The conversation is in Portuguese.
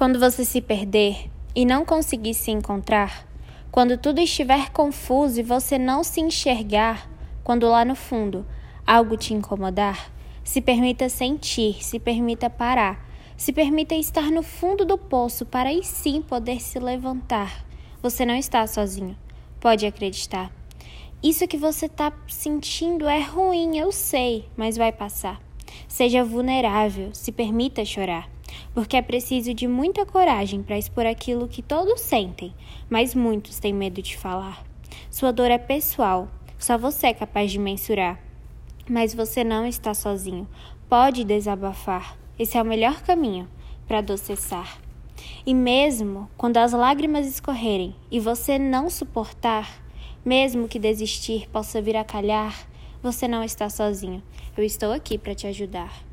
Quando você se perder e não conseguir se encontrar, quando tudo estiver confuso e você não se enxergar, quando lá no fundo algo te incomodar, se permita sentir, se permita parar, se permita estar no fundo do poço para aí sim poder se levantar. Você não está sozinho, pode acreditar. Isso que você está sentindo é ruim, eu sei, mas vai passar. Seja vulnerável, se permita chorar porque é preciso de muita coragem para expor aquilo que todos sentem, mas muitos têm medo de falar. Sua dor é pessoal, só você é capaz de mensurar. Mas você não está sozinho, pode desabafar, esse é o melhor caminho para adocessar. E mesmo quando as lágrimas escorrerem e você não suportar, mesmo que desistir possa vir a calhar, você não está sozinho. Eu estou aqui para te ajudar.